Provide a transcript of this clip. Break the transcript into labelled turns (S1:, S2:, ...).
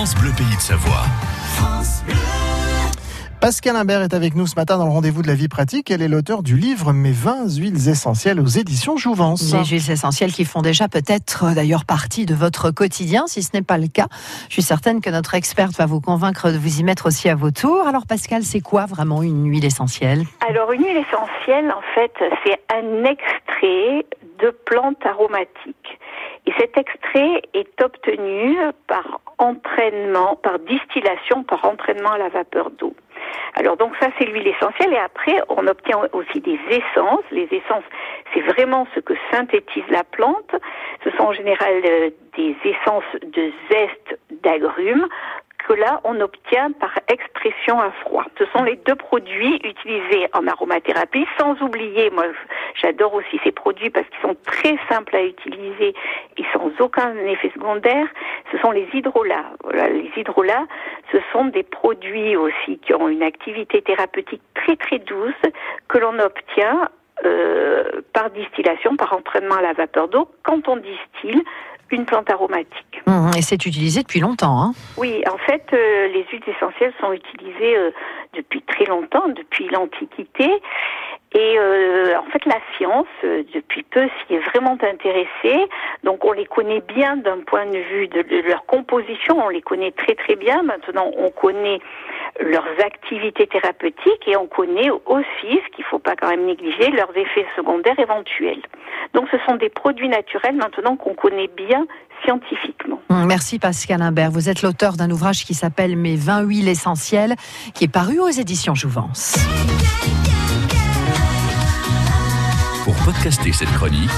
S1: France Bleu Pays de Savoie.
S2: Pascal Imbert est avec nous ce matin dans le rendez-vous de la vie pratique. Elle est l'auteur du livre Mes 20 huiles essentielles aux éditions Jouvence.
S3: Des huiles essentielles qui font déjà peut-être euh, d'ailleurs partie de votre quotidien. Si ce n'est pas le cas, je suis certaine que notre experte va vous convaincre de vous y mettre aussi à vos tours. Alors Pascal, c'est quoi vraiment une huile essentielle?
S4: Alors une huile essentielle, en fait, c'est un extrait de plantes aromatiques. Et cet extrait est obtenu par entraînement, par distillation, par entraînement à la vapeur d'eau. Alors donc ça c'est l'huile essentielle et après on obtient aussi des essences. Les essences c'est vraiment ce que synthétise la plante. Ce sont en général euh, des essences de zeste d'agrumes que là, on obtient par expression à froid. Ce sont les deux produits utilisés en aromathérapie, sans oublier, moi j'adore aussi ces produits parce qu'ils sont très simples à utiliser et sans aucun effet secondaire, ce sont les hydrolats. les hydrolats, ce sont des produits aussi qui ont une activité thérapeutique très très douce que l'on obtient euh, par distillation, par entraînement à la vapeur d'eau, quand on distille une plante aromatique.
S3: Mmh, et c'est utilisé depuis longtemps. Hein
S4: oui, en fait, euh, les huiles essentielles sont utilisées euh, depuis très longtemps, depuis l'Antiquité. Et euh, en fait, la science, depuis peu, s'y est vraiment intéressée. Donc, on les connaît bien d'un point de vue de, leur composition. On les connaît très très bien. Maintenant, on connaît leurs activités thérapeutiques et on connaît aussi, ce qu'il ne faut pas quand même négliger, leurs effets secondaires éventuels. Donc, ce sont des produits naturels maintenant qu'on connaît bien scientifiquement.
S3: Hum, merci Pascal Imbert. Vous êtes l'auteur d'un ouvrage qui s'appelle Mes 20 huiles essentielles, qui est paru aux éditions Jouvence.
S1: Podcaster cette chronique.